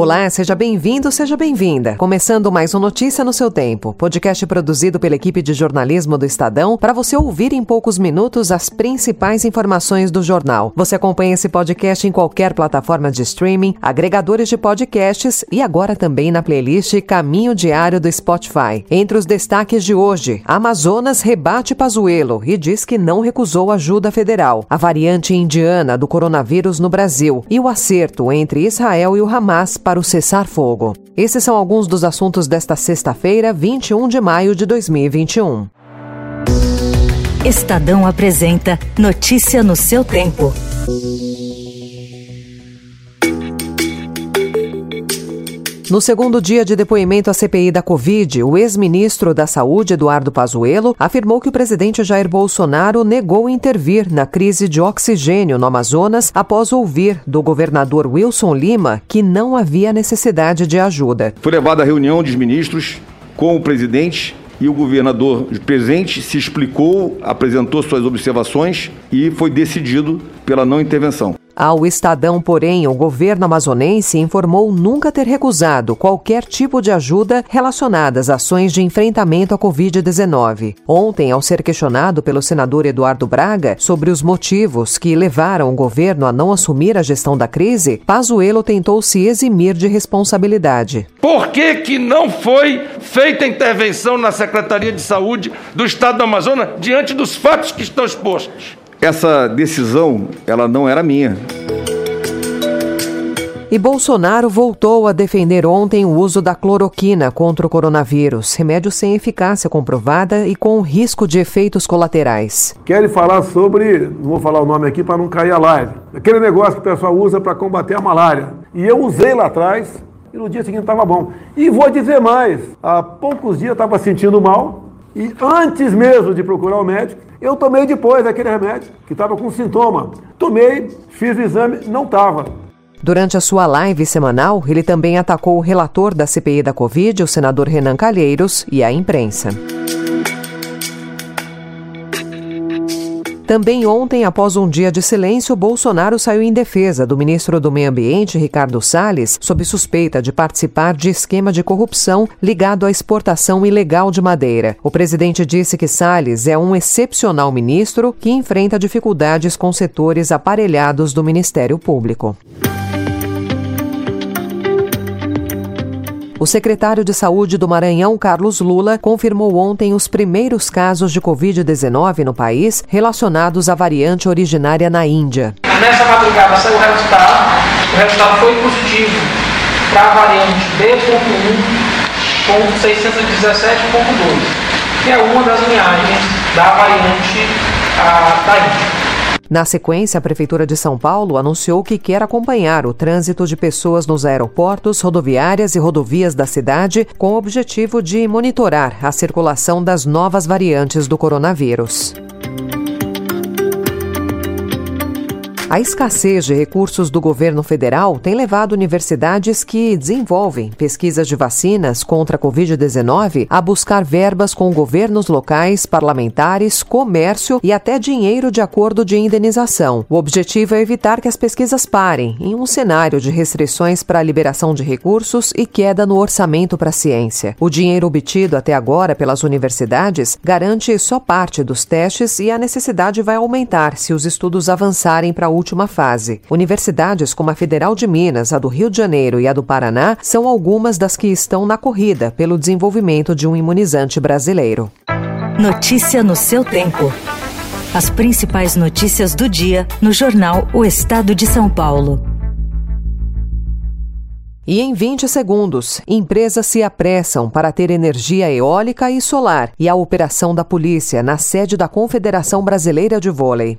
Olá, seja bem-vindo, seja bem-vinda. Começando mais um Notícia no seu tempo, podcast produzido pela equipe de jornalismo do Estadão para você ouvir em poucos minutos as principais informações do jornal. Você acompanha esse podcast em qualquer plataforma de streaming, agregadores de podcasts e agora também na playlist Caminho Diário do Spotify. Entre os destaques de hoje, Amazonas rebate Pazuello e diz que não recusou ajuda federal. A variante indiana do coronavírus no Brasil e o acerto entre Israel e o Hamas para o cessar-fogo. Esses são alguns dos assuntos desta sexta-feira, 21 de maio de 2021. Estadão apresenta Notícia no seu tempo. No segundo dia de depoimento à CPI da Covid, o ex-ministro da Saúde, Eduardo Pazuello, afirmou que o presidente Jair Bolsonaro negou intervir na crise de oxigênio no Amazonas após ouvir do governador Wilson Lima que não havia necessidade de ajuda. Foi levada a reunião dos ministros com o presidente e o governador presente se explicou, apresentou suas observações e foi decidido pela não intervenção. Ao Estadão, porém, o governo amazonense informou nunca ter recusado qualquer tipo de ajuda relacionada às ações de enfrentamento à Covid-19. Ontem, ao ser questionado pelo senador Eduardo Braga sobre os motivos que levaram o governo a não assumir a gestão da crise, Pazuello tentou se eximir de responsabilidade. Por que, que não foi feita intervenção na Secretaria de Saúde do Estado do Amazonas diante dos fatos que estão expostos? Essa decisão, ela não era minha. E Bolsonaro voltou a defender ontem o uso da cloroquina contra o coronavírus, remédio sem eficácia comprovada e com risco de efeitos colaterais. Querem falar sobre, não vou falar o nome aqui para não cair a live, aquele negócio que o pessoal usa para combater a malária. E eu usei lá atrás e no dia seguinte estava bom. E vou dizer mais, há poucos dias eu estava sentindo mal e antes mesmo de procurar o médico, eu tomei depois aquele remédio, que estava com sintoma. Tomei, fiz o exame, não estava. Durante a sua live semanal, ele também atacou o relator da CPI da Covid, o senador Renan Calheiros, e a imprensa. Também ontem, após um dia de silêncio, Bolsonaro saiu em defesa do ministro do Meio Ambiente, Ricardo Salles, sob suspeita de participar de esquema de corrupção ligado à exportação ilegal de madeira. O presidente disse que Salles é um excepcional ministro que enfrenta dificuldades com setores aparelhados do Ministério Público. O secretário de Saúde do Maranhão, Carlos Lula, confirmou ontem os primeiros casos de Covid-19 no país relacionados à variante originária na Índia. Nessa madrugada saiu o resultado, o resultado foi positivo para a variante B.1 com 617.2, que é uma das linhagens da variante a, da Índia. Na sequência, a Prefeitura de São Paulo anunciou que quer acompanhar o trânsito de pessoas nos aeroportos, rodoviárias e rodovias da cidade, com o objetivo de monitorar a circulação das novas variantes do coronavírus. A escassez de recursos do governo federal tem levado universidades que desenvolvem pesquisas de vacinas contra a Covid-19 a buscar verbas com governos locais, parlamentares, comércio e até dinheiro de acordo de indenização. O objetivo é evitar que as pesquisas parem em um cenário de restrições para a liberação de recursos e queda no orçamento para a ciência. O dinheiro obtido até agora pelas universidades garante só parte dos testes e a necessidade vai aumentar se os estudos avançarem para a última fase. Universidades como a Federal de Minas, a do Rio de Janeiro e a do Paraná são algumas das que estão na corrida pelo desenvolvimento de um imunizante brasileiro. Notícia no seu tempo. As principais notícias do dia no jornal O Estado de São Paulo. E em 20 segundos, empresas se apressam para ter energia eólica e solar e a operação da polícia na sede da Confederação Brasileira de Vôlei.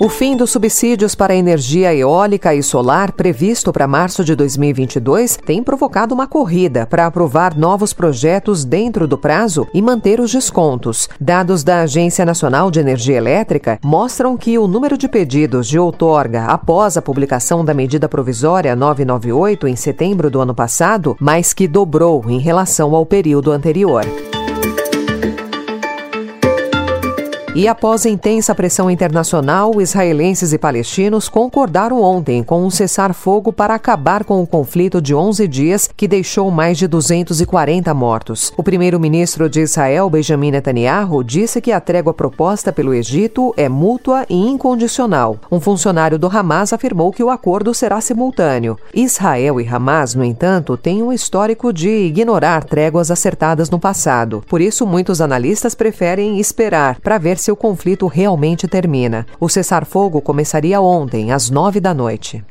O fim dos subsídios para energia eólica e solar, previsto para março de 2022, tem provocado uma corrida para aprovar novos projetos dentro do prazo e manter os descontos. Dados da Agência Nacional de Energia Elétrica mostram que o número de pedidos de outorga após a publicação da medida provisória 998 em setembro do ano passado mais que dobrou em relação ao período anterior. E após intensa pressão internacional, israelenses e palestinos concordaram ontem com um cessar-fogo para acabar com o conflito de 11 dias que deixou mais de 240 mortos. O primeiro-ministro de Israel, Benjamin Netanyahu, disse que a trégua proposta pelo Egito é mútua e incondicional. Um funcionário do Hamas afirmou que o acordo será simultâneo. Israel e Hamas, no entanto, têm um histórico de ignorar tréguas acertadas no passado. Por isso, muitos analistas preferem esperar para ver se se o conflito realmente termina. O cessar-fogo começaria ontem, às nove da noite.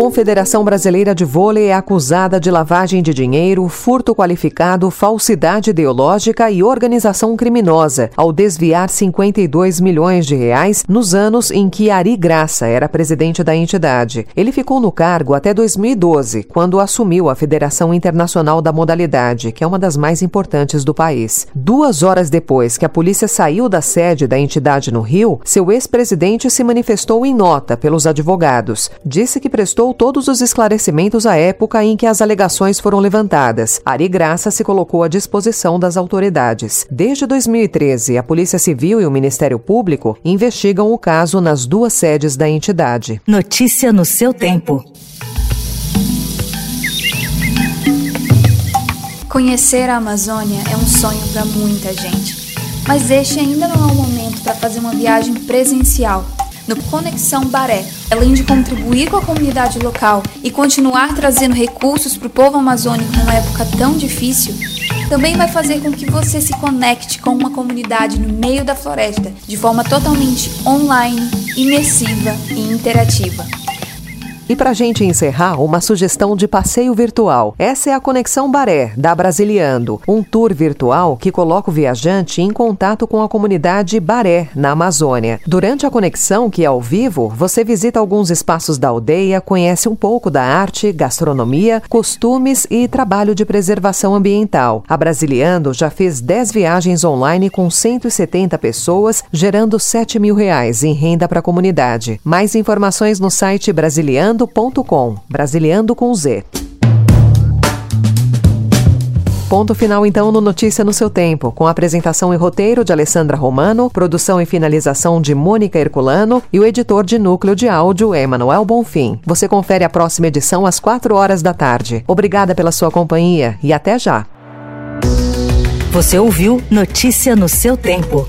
Confederação Brasileira de Vôlei é acusada de lavagem de dinheiro, furto qualificado, falsidade ideológica e organização criminosa ao desviar 52 milhões de reais nos anos em que Ari Graça era presidente da entidade. Ele ficou no cargo até 2012, quando assumiu a Federação Internacional da Modalidade, que é uma das mais importantes do país. Duas horas depois que a polícia saiu da sede da entidade no Rio, seu ex-presidente se manifestou em nota pelos advogados. Disse que prestou todos os esclarecimentos à época em que as alegações foram levantadas. Ari Graça se colocou à disposição das autoridades. Desde 2013, a Polícia Civil e o Ministério Público investigam o caso nas duas sedes da entidade. Notícia no seu tempo. Conhecer a Amazônia é um sonho para muita gente. Mas este ainda não é o momento para fazer uma viagem presencial no Conexão Baré. Além de contribuir com a comunidade local e continuar trazendo recursos para o povo amazônico numa época tão difícil, também vai fazer com que você se conecte com uma comunidade no meio da floresta de forma totalmente online, imersiva e interativa. E para gente encerrar, uma sugestão de passeio virtual. Essa é a Conexão Baré, da Brasiliando, um tour virtual que coloca o viajante em contato com a comunidade Baré, na Amazônia. Durante a conexão, que é ao vivo, você visita alguns espaços da aldeia, conhece um pouco da arte, gastronomia, costumes e trabalho de preservação ambiental. A Brasiliando já fez 10 viagens online com 170 pessoas, gerando 7 mil reais em renda para a comunidade. Mais informações no site brasiliando brasiliando.com. Brasiliando com Z. Ponto final, então, no Notícia no seu tempo, com apresentação e roteiro de Alessandra Romano, produção e finalização de Mônica Herculano e o editor de núcleo de áudio, Emanuel Bonfim. Você confere a próxima edição às 4 horas da tarde. Obrigada pela sua companhia e até já. Você ouviu Notícia no seu tempo.